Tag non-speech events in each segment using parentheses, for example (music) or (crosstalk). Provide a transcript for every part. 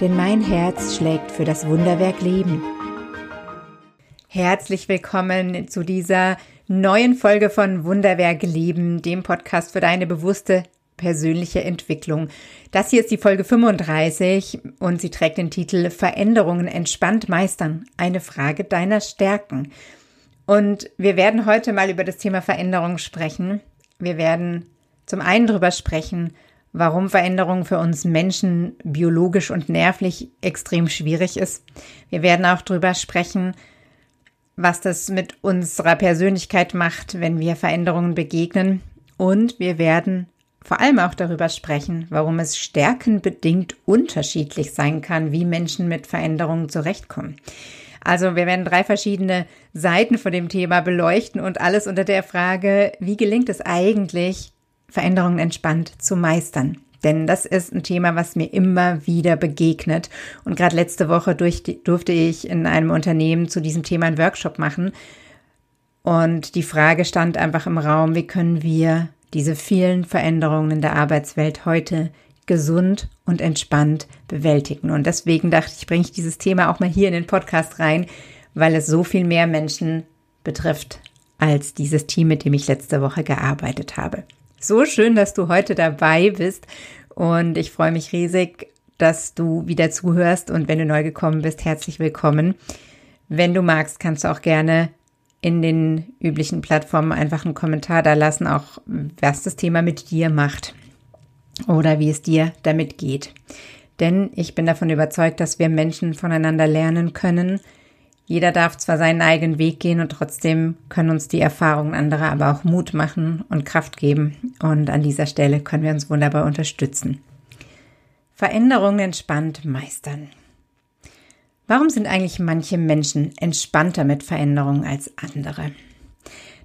denn mein Herz schlägt für das Wunderwerk Leben. Herzlich willkommen zu dieser neuen Folge von Wunderwerk Leben, dem Podcast für deine bewusste persönliche Entwicklung. Das hier ist die Folge 35 und sie trägt den Titel Veränderungen entspannt meistern. Eine Frage deiner Stärken. Und wir werden heute mal über das Thema Veränderung sprechen. Wir werden zum einen darüber sprechen, warum Veränderung für uns Menschen biologisch und nervlich extrem schwierig ist. Wir werden auch darüber sprechen, was das mit unserer Persönlichkeit macht, wenn wir Veränderungen begegnen. Und wir werden vor allem auch darüber sprechen, warum es stärkenbedingt unterschiedlich sein kann, wie Menschen mit Veränderungen zurechtkommen. Also wir werden drei verschiedene Seiten von dem Thema beleuchten und alles unter der Frage, wie gelingt es eigentlich, Veränderungen entspannt zu meistern. Denn das ist ein Thema, was mir immer wieder begegnet. Und gerade letzte Woche durch, durfte ich in einem Unternehmen zu diesem Thema einen Workshop machen. Und die Frage stand einfach im Raum, wie können wir diese vielen Veränderungen in der Arbeitswelt heute gesund und entspannt bewältigen. Und deswegen dachte ich, bringe ich dieses Thema auch mal hier in den Podcast rein, weil es so viel mehr Menschen betrifft als dieses Team, mit dem ich letzte Woche gearbeitet habe. So schön, dass du heute dabei bist und ich freue mich riesig, dass du wieder zuhörst und wenn du neu gekommen bist, herzlich willkommen. Wenn du magst, kannst du auch gerne in den üblichen Plattformen einfach einen Kommentar da lassen, auch was das Thema mit dir macht oder wie es dir damit geht. Denn ich bin davon überzeugt, dass wir Menschen voneinander lernen können, jeder darf zwar seinen eigenen Weg gehen und trotzdem können uns die Erfahrungen anderer aber auch Mut machen und Kraft geben. Und an dieser Stelle können wir uns wunderbar unterstützen. Veränderungen entspannt meistern. Warum sind eigentlich manche Menschen entspannter mit Veränderungen als andere?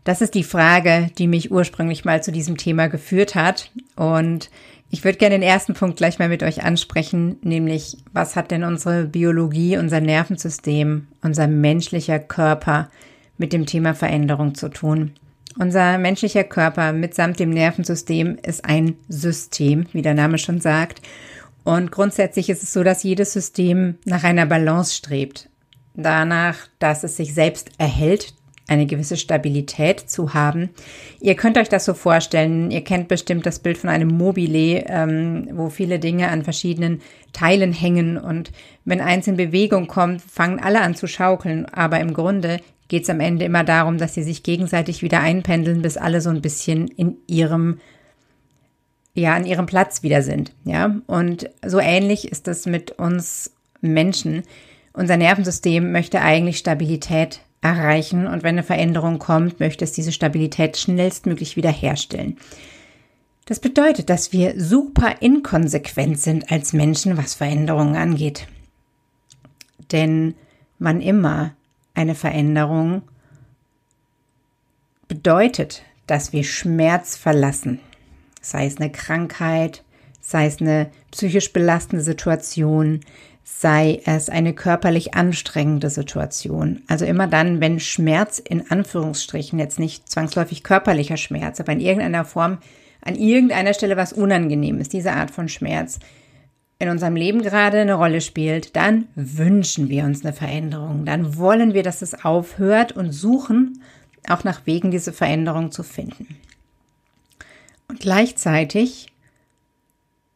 Das ist die Frage, die mich ursprünglich mal zu diesem Thema geführt hat. Und ich würde gerne den ersten Punkt gleich mal mit euch ansprechen, nämlich was hat denn unsere Biologie, unser Nervensystem, unser menschlicher Körper mit dem Thema Veränderung zu tun? Unser menschlicher Körper mitsamt dem Nervensystem ist ein System, wie der Name schon sagt. Und grundsätzlich ist es so, dass jedes System nach einer Balance strebt. Danach, dass es sich selbst erhält, eine gewisse Stabilität zu haben. Ihr könnt euch das so vorstellen, ihr kennt bestimmt das Bild von einem Mobile, ähm, wo viele Dinge an verschiedenen Teilen hängen und wenn eins in Bewegung kommt, fangen alle an zu schaukeln, aber im Grunde geht es am Ende immer darum, dass sie sich gegenseitig wieder einpendeln, bis alle so ein bisschen in ihrem ja, an ihrem Platz wieder sind, ja. Und so ähnlich ist das mit uns Menschen. Unser Nervensystem möchte eigentlich Stabilität erreichen und wenn eine Veränderung kommt, möchte es diese Stabilität schnellstmöglich wiederherstellen. Das bedeutet, dass wir super inkonsequent sind als Menschen, was Veränderungen angeht. Denn wann immer eine Veränderung bedeutet, dass wir Schmerz verlassen, sei es eine Krankheit, sei es eine psychisch belastende Situation, sei es eine körperlich anstrengende Situation. Also immer dann, wenn Schmerz in Anführungsstrichen jetzt nicht zwangsläufig körperlicher Schmerz, aber in irgendeiner Form an irgendeiner Stelle was unangenehm ist, diese Art von Schmerz in unserem Leben gerade eine Rolle spielt, dann wünschen wir uns eine Veränderung. Dann wollen wir, dass es aufhört und suchen auch nach Wegen, diese Veränderung zu finden. Und gleichzeitig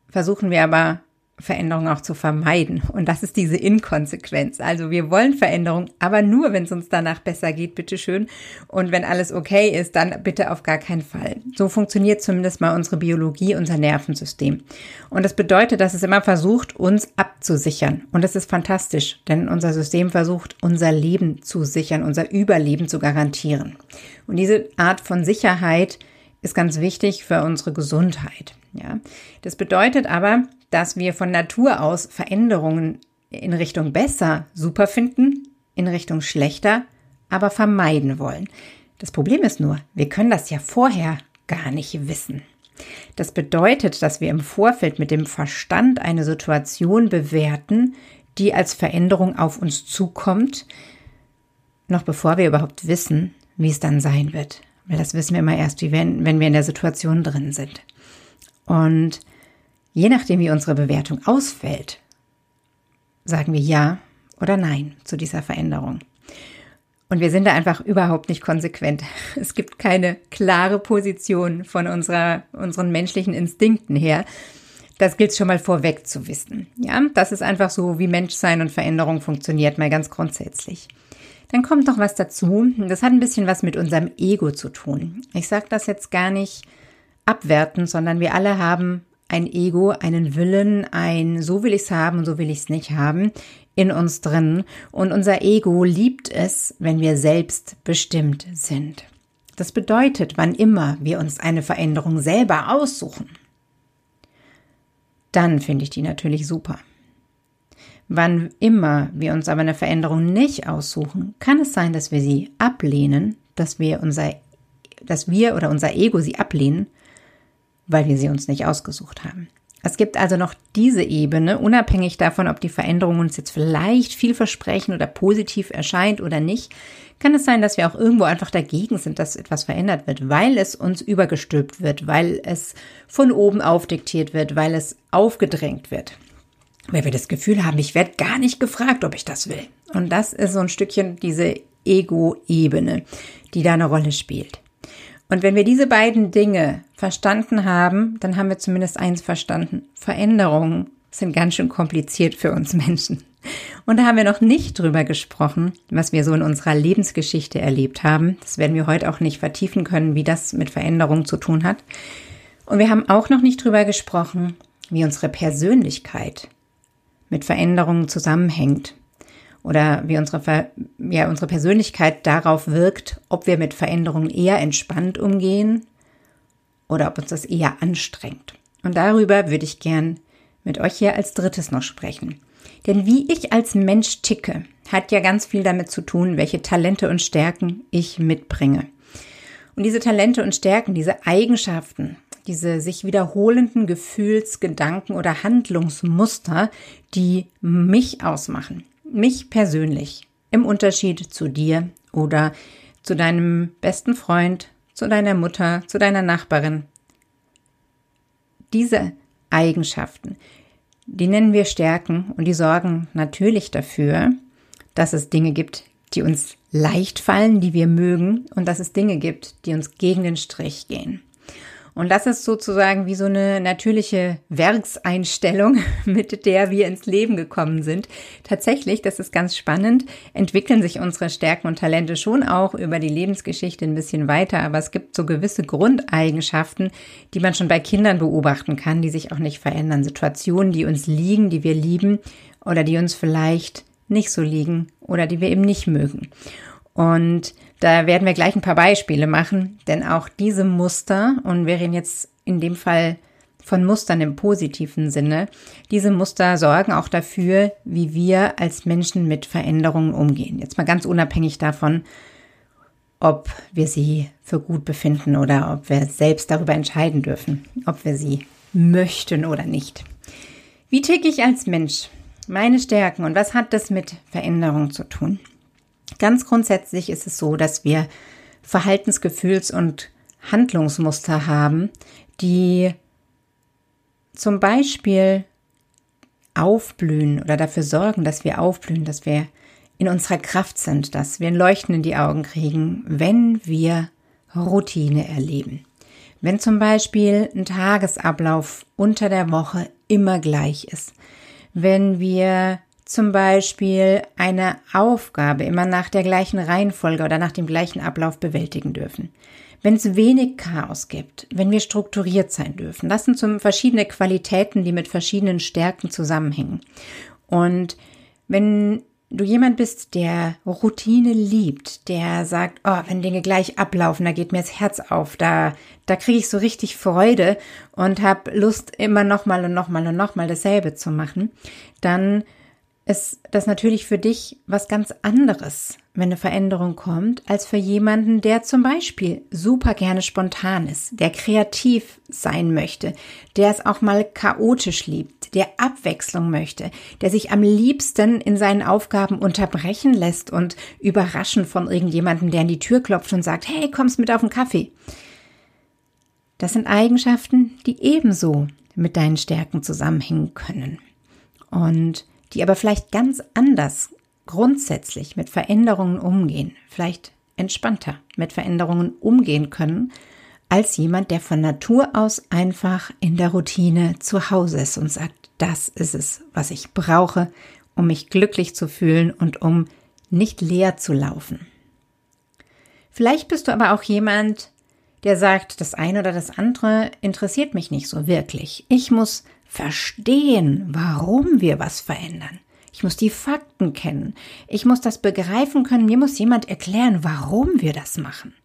versuchen wir aber Veränderung auch zu vermeiden. Und das ist diese Inkonsequenz. Also wir wollen Veränderung, aber nur, wenn es uns danach besser geht, bitteschön. Und wenn alles okay ist, dann bitte auf gar keinen Fall. So funktioniert zumindest mal unsere Biologie, unser Nervensystem. Und das bedeutet, dass es immer versucht, uns abzusichern. Und das ist fantastisch, denn unser System versucht, unser Leben zu sichern, unser Überleben zu garantieren. Und diese Art von Sicherheit ist ganz wichtig für unsere Gesundheit. Ja, das bedeutet aber, dass wir von Natur aus Veränderungen in Richtung besser super finden, in Richtung schlechter, aber vermeiden wollen. Das Problem ist nur, wir können das ja vorher gar nicht wissen. Das bedeutet, dass wir im Vorfeld mit dem Verstand eine Situation bewerten, die als Veränderung auf uns zukommt, noch bevor wir überhaupt wissen, wie es dann sein wird. Weil das wissen wir immer erst, wenn, wenn wir in der Situation drin sind. Und je nachdem, wie unsere Bewertung ausfällt, sagen wir Ja oder Nein zu dieser Veränderung. Und wir sind da einfach überhaupt nicht konsequent. (laughs) Es gibt keine klare Position von unserer, unseren menschlichen Instinkten her. Das gilt schon mal vorweg zu wissen. Ja, das ist einfach so, wie Menschsein und Veränderung funktioniert, mal ganz grundsätzlich. Dann kommt noch was dazu. Das hat ein bisschen was mit unserem Ego zu tun. Ich sage das jetzt gar nicht abwertend, sondern wir alle haben ein Ego, einen Willen, ein so will ich es haben und so will ich es nicht haben in uns drin. Und unser Ego liebt es, wenn wir selbst bestimmt sind. Das bedeutet, wann immer wir uns eine Veränderung selber aussuchen, dann finde ich die natürlich super. Wann immer wir uns aber eine Veränderung nicht aussuchen, kann es sein, dass wir sie ablehnen, dass wir unser, dass wir oder unser Ego sie ablehnen, weil wir sie uns nicht ausgesucht haben. Es gibt also noch diese Ebene, unabhängig davon, ob die Veränderung uns jetzt vielleicht vielversprechend oder positiv erscheint oder nicht, kann es sein, dass wir auch irgendwo einfach dagegen sind, dass etwas verändert wird, weil es uns übergestülpt wird, weil es von oben aufdiktiert wird, weil es aufgedrängt wird weil wir das Gefühl haben, ich werde gar nicht gefragt, ob ich das will. Und das ist so ein Stückchen diese Ego-Ebene, die da eine Rolle spielt. Und wenn wir diese beiden Dinge verstanden haben, dann haben wir zumindest eins verstanden. Veränderungen sind ganz schön kompliziert für uns Menschen. Und da haben wir noch nicht drüber gesprochen, was wir so in unserer Lebensgeschichte erlebt haben. Das werden wir heute auch nicht vertiefen können, wie das mit Veränderungen zu tun hat. Und wir haben auch noch nicht drüber gesprochen, wie unsere Persönlichkeit mit Veränderungen zusammenhängt oder wie unsere, ja, unsere Persönlichkeit darauf wirkt, ob wir mit Veränderungen eher entspannt umgehen oder ob uns das eher anstrengt. Und darüber würde ich gern mit euch hier als drittes noch sprechen. Denn wie ich als Mensch ticke, hat ja ganz viel damit zu tun, welche Talente und Stärken ich mitbringe. Und diese Talente und Stärken, diese Eigenschaften, diese sich wiederholenden Gefühls-, Gedanken- oder Handlungsmuster, die mich ausmachen, mich persönlich, im Unterschied zu dir oder zu deinem besten Freund, zu deiner Mutter, zu deiner Nachbarin. Diese Eigenschaften, die nennen wir Stärken und die sorgen natürlich dafür, dass es Dinge gibt, die uns leicht fallen, die wir mögen und dass es Dinge gibt, die uns gegen den Strich gehen. Und das ist sozusagen wie so eine natürliche Werkseinstellung, (laughs) mit der wir ins Leben gekommen sind. Tatsächlich, das ist ganz spannend, entwickeln sich unsere Stärken und Talente schon auch über die Lebensgeschichte ein bisschen weiter, aber es gibt so gewisse Grundeigenschaften, die man schon bei Kindern beobachten kann, die sich auch nicht verändern. Situationen, die uns liegen, die wir lieben oder die uns vielleicht nicht so liegen oder die wir eben nicht mögen. Und da werden wir gleich ein paar Beispiele machen, denn auch diese Muster, und wir reden jetzt in dem Fall von Mustern im positiven Sinne, diese Muster sorgen auch dafür, wie wir als Menschen mit Veränderungen umgehen. Jetzt mal ganz unabhängig davon, ob wir sie für gut befinden oder ob wir selbst darüber entscheiden dürfen, ob wir sie möchten oder nicht. Wie ticke ich als Mensch? Meine Stärken und was hat das mit Veränderung zu tun? Ganz grundsätzlich ist es so, dass wir Verhaltensgefühls- und Handlungsmuster haben, die zum Beispiel aufblühen oder dafür sorgen, dass wir aufblühen, dass wir in unserer Kraft sind, dass wir ein Leuchten in die Augen kriegen, wenn wir Routine erleben. Wenn zum Beispiel ein Tagesablauf unter der Woche immer gleich ist, wenn wir zum Beispiel eine Aufgabe immer nach der gleichen Reihenfolge oder nach dem gleichen Ablauf bewältigen dürfen. Wenn es wenig Chaos gibt, wenn wir strukturiert sein dürfen. Das sind so verschiedene Qualitäten, die mit verschiedenen Stärken zusammenhängen. Und wenn du jemand bist, der Routine liebt, der sagt, oh, wenn Dinge gleich ablaufen, da geht mir das Herz auf, da, da kriege ich so richtig Freude und habe Lust, immer nochmal und nochmal und nochmal dasselbe zu machen, dann ist das natürlich für dich was ganz anderes, wenn eine Veränderung kommt, als für jemanden, der zum Beispiel super gerne spontan ist, der kreativ sein möchte, der es auch mal chaotisch liebt, der Abwechslung möchte, der sich am liebsten in seinen Aufgaben unterbrechen lässt und überraschen von irgendjemandem, der an die Tür klopft und sagt, hey, kommst mit auf den Kaffee. Das sind Eigenschaften, die ebenso mit deinen Stärken zusammenhängen können. Und die aber vielleicht ganz anders grundsätzlich mit Veränderungen umgehen, vielleicht entspannter mit Veränderungen umgehen können, als jemand, der von Natur aus einfach in der Routine zu Hause ist und sagt, das ist es, was ich brauche, um mich glücklich zu fühlen und um nicht leer zu laufen. Vielleicht bist du aber auch jemand, der sagt, das eine oder das andere interessiert mich nicht so wirklich. Ich muss verstehen, warum wir was verändern. Ich muss die Fakten kennen. Ich muss das begreifen können. Mir muss jemand erklären, warum wir das machen.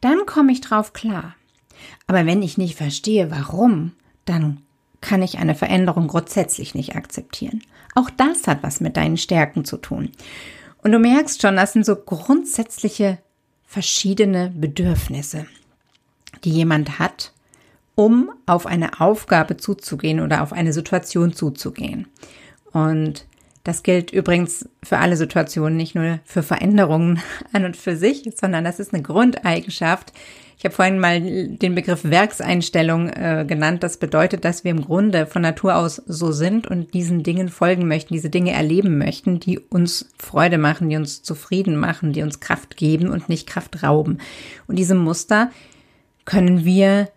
Dann komme ich drauf klar. Aber wenn ich nicht verstehe, warum, dann kann ich eine Veränderung grundsätzlich nicht akzeptieren. Auch das hat was mit deinen Stärken zu tun. Und du merkst schon, das sind so grundsätzliche verschiedene Bedürfnisse, die jemand hat, um auf eine Aufgabe zuzugehen oder auf eine Situation zuzugehen. Und das gilt übrigens für alle Situationen, nicht nur für Veränderungen (laughs) an und für sich, sondern das ist eine Grundeigenschaft. Ich habe vorhin mal den Begriff Werkseinstellung äh, genannt. Das bedeutet, dass wir im Grunde von Natur aus so sind und diesen Dingen folgen möchten, diese Dinge erleben möchten, die uns Freude machen, die uns zufrieden machen, die uns Kraft geben und nicht Kraft rauben. Und diese Muster können wir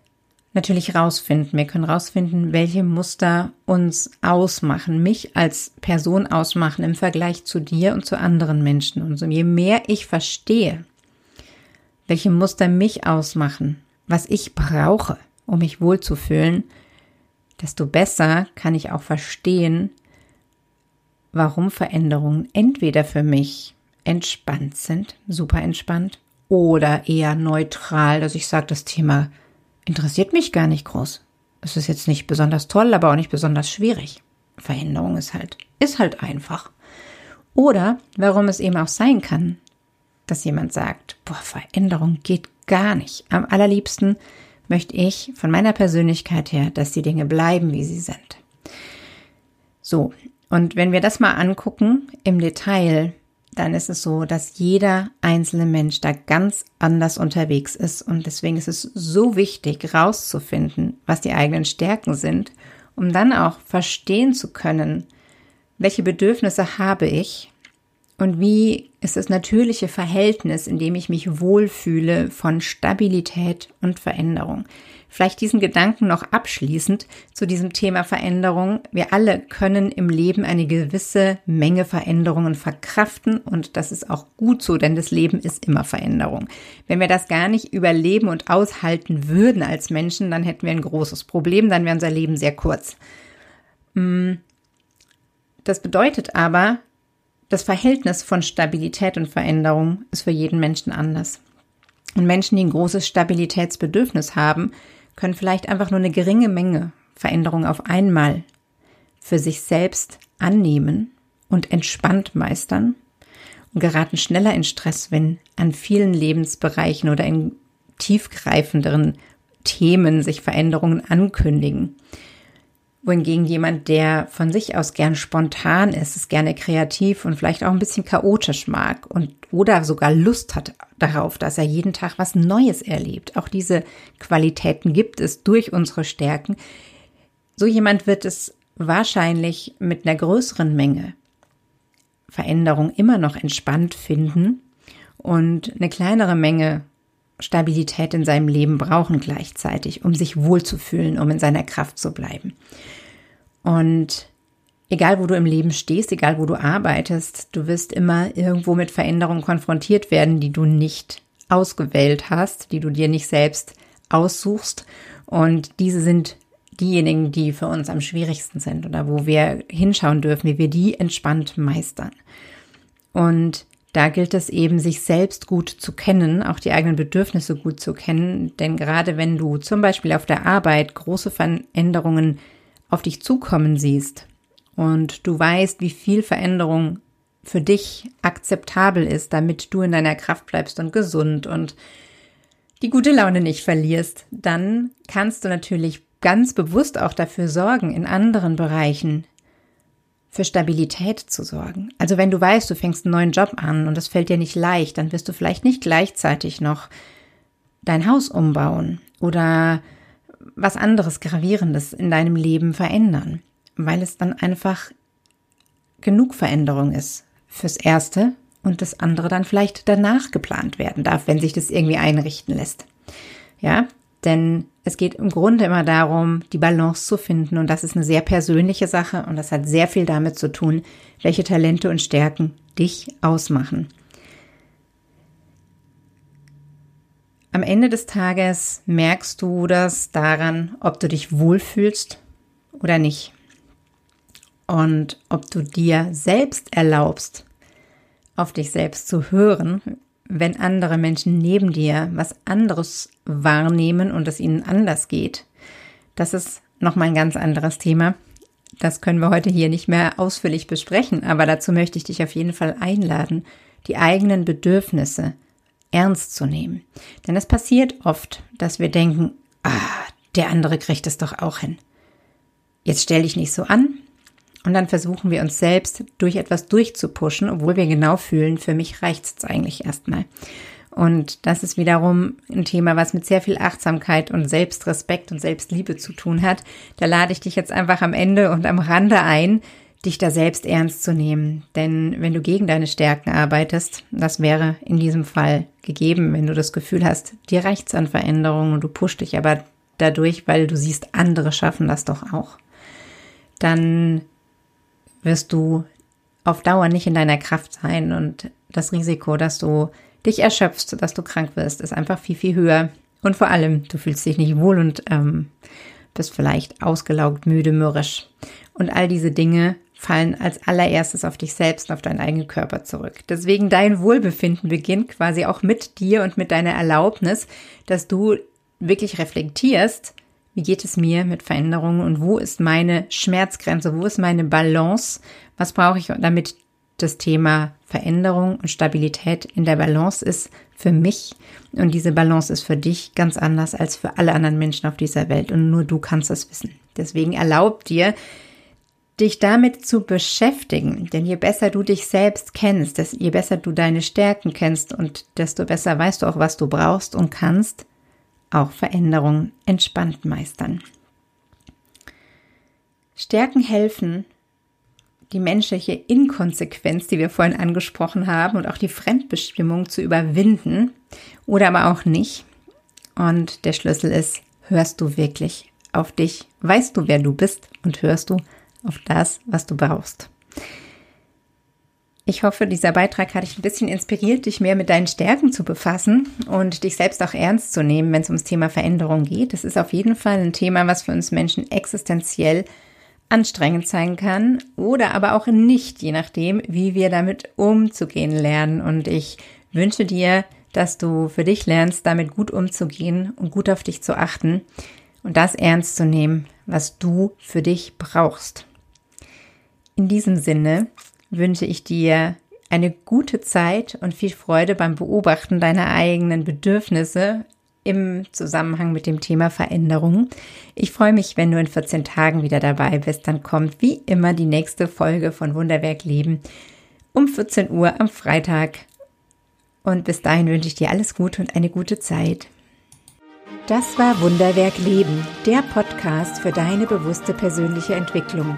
natürlich rausfinden. Wir können rausfinden, welche Muster uns ausmachen, mich als Person ausmachen im Vergleich zu dir und zu anderen Menschen. Und so je mehr ich verstehe, welche Muster mich ausmachen, was ich brauche, um mich wohlzufühlen, desto besser kann ich auch verstehen, warum Veränderungen entweder für mich entspannt sind, super entspannt, oder eher neutral, dass ich sage, das Thema interessiert mich gar nicht groß. Es ist jetzt nicht besonders toll, aber auch nicht besonders schwierig. Veränderung ist halt, ist halt einfach. Oder warum es eben auch sein kann, dass jemand sagt, boah, Veränderung geht gar nicht. Am allerliebsten möchte ich von meiner Persönlichkeit her, dass die Dinge bleiben, wie sie sind. So, und wenn wir das mal angucken im Detail, dann ist es so, dass jeder einzelne Mensch da ganz anders unterwegs ist. Und deswegen ist es so wichtig, rauszufinden, was die eigenen Stärken sind, um dann auch verstehen zu können, welche Bedürfnisse habe ich und wie ist das natürliche Verhältnis, in dem ich mich wohlfühle von Stabilität und Veränderung. Vielleicht diesen Gedanken noch abschließend zu diesem Thema Veränderung. Wir alle können im Leben eine gewisse Menge Veränderungen verkraften und das ist auch gut so, denn das Leben ist immer Veränderung. Wenn wir das gar nicht überleben und aushalten würden als Menschen, dann hätten wir ein großes Problem, dann wäre unser Leben sehr kurz. Mm. Das bedeutet aber, das Verhältnis von Stabilität und Veränderung ist für jeden Menschen anders. Und Menschen, die ein großes Stabilitätsbedürfnis haben, können vielleicht einfach nur eine geringe Menge Veränderung auf einmal für sich selbst annehmen und entspannt meistern und geraten schneller in Stress, wenn an vielen Lebensbereichen oder in tiefgreifenderen Themen sich Veränderungen ankündigen wohingegen jemand, der von sich aus gern spontan ist, ist gerne kreativ und vielleicht auch ein bisschen chaotisch mag und oder sogar Lust hat darauf, dass er jeden Tag was Neues erlebt. Auch diese Qualitäten gibt es durch unsere Stärken. So jemand wird es wahrscheinlich mit einer größeren Menge Veränderung immer noch entspannt finden und eine kleinere Menge Stabilität in seinem Leben brauchen gleichzeitig, um sich wohlzufühlen, um in seiner Kraft zu bleiben. Und egal wo du im Leben stehst, egal wo du arbeitest, du wirst immer irgendwo mit Veränderungen konfrontiert werden, die du nicht ausgewählt hast, die du dir nicht selbst aussuchst. Und diese sind diejenigen, die für uns am schwierigsten sind oder wo wir hinschauen dürfen, wie wir die entspannt meistern. Und da gilt es eben, sich selbst gut zu kennen, auch die eigenen Bedürfnisse gut zu kennen. Denn gerade wenn du zum Beispiel auf der Arbeit große Veränderungen auf dich zukommen siehst und du weißt, wie viel Veränderung für dich akzeptabel ist, damit du in deiner Kraft bleibst und gesund und die gute Laune nicht verlierst, dann kannst du natürlich ganz bewusst auch dafür sorgen, in anderen Bereichen für Stabilität zu sorgen. Also wenn du weißt, du fängst einen neuen Job an und es fällt dir nicht leicht, dann wirst du vielleicht nicht gleichzeitig noch dein Haus umbauen oder was anderes Gravierendes in deinem Leben verändern, weil es dann einfach genug Veränderung ist fürs Erste und das andere dann vielleicht danach geplant werden darf, wenn sich das irgendwie einrichten lässt. Ja, denn es geht im Grunde immer darum, die Balance zu finden und das ist eine sehr persönliche Sache und das hat sehr viel damit zu tun, welche Talente und Stärken dich ausmachen. Am Ende des Tages merkst du das daran, ob du dich wohlfühlst oder nicht. Und ob du dir selbst erlaubst, auf dich selbst zu hören, wenn andere Menschen neben dir was anderes wahrnehmen und es ihnen anders geht. Das ist nochmal ein ganz anderes Thema. Das können wir heute hier nicht mehr ausführlich besprechen, aber dazu möchte ich dich auf jeden Fall einladen, die eigenen Bedürfnisse ernst zu nehmen. Denn es passiert oft, dass wir denken, ah, der andere kriegt es doch auch hin. Jetzt stell dich nicht so an. Und dann versuchen wir uns selbst durch etwas durchzupuschen, obwohl wir genau fühlen, für mich reicht es eigentlich erstmal. Und das ist wiederum ein Thema, was mit sehr viel Achtsamkeit und Selbstrespekt und Selbstliebe zu tun hat. Da lade ich dich jetzt einfach am Ende und am Rande ein, dich da selbst ernst zu nehmen. Denn wenn du gegen deine Stärken arbeitest, das wäre in diesem Fall gegeben, wenn du das Gefühl hast, dir reicht's an Veränderungen und du pusht dich aber dadurch, weil du siehst, andere schaffen das doch auch, dann wirst du auf Dauer nicht in deiner Kraft sein und das Risiko, dass du dich erschöpfst, dass du krank wirst, ist einfach viel, viel höher. Und vor allem, du fühlst dich nicht wohl und ähm, bist vielleicht ausgelaugt, müde, mürrisch. Und all diese Dinge fallen als allererstes auf dich selbst und auf deinen eigenen Körper zurück. Deswegen dein Wohlbefinden beginnt quasi auch mit dir und mit deiner Erlaubnis, dass du wirklich reflektierst, wie geht es mir mit Veränderungen und wo ist meine Schmerzgrenze, wo ist meine Balance, was brauche ich, damit das Thema Veränderung und Stabilität in der Balance ist für mich und diese Balance ist für dich ganz anders als für alle anderen Menschen auf dieser Welt und nur du kannst es wissen. Deswegen erlaub dir, dich damit zu beschäftigen. Denn je besser du dich selbst kennst, je besser du deine Stärken kennst und desto besser weißt du auch, was du brauchst und kannst, auch Veränderungen entspannt meistern. Stärken helfen, die menschliche Inkonsequenz, die wir vorhin angesprochen haben, und auch die Fremdbestimmung zu überwinden oder aber auch nicht. Und der Schlüssel ist, hörst du wirklich auf dich? Weißt du, wer du bist und hörst du auf das, was du brauchst. Ich hoffe, dieser Beitrag hat dich ein bisschen inspiriert, dich mehr mit deinen Stärken zu befassen und dich selbst auch ernst zu nehmen, wenn es ums Thema Veränderung geht. Das ist auf jeden Fall ein Thema, was für uns Menschen existenziell anstrengend sein kann oder aber auch nicht, je nachdem, wie wir damit umzugehen lernen. Und ich wünsche dir, dass du für dich lernst, damit gut umzugehen und gut auf dich zu achten und das ernst zu nehmen, was du für dich brauchst. In diesem Sinne wünsche ich dir eine gute Zeit und viel Freude beim Beobachten deiner eigenen Bedürfnisse im Zusammenhang mit dem Thema Veränderung. Ich freue mich, wenn du in 14 Tagen wieder dabei bist. Dann kommt wie immer die nächste Folge von Wunderwerk Leben um 14 Uhr am Freitag. Und bis dahin wünsche ich dir alles Gute und eine gute Zeit. Das war Wunderwerk Leben, der Podcast für deine bewusste persönliche Entwicklung.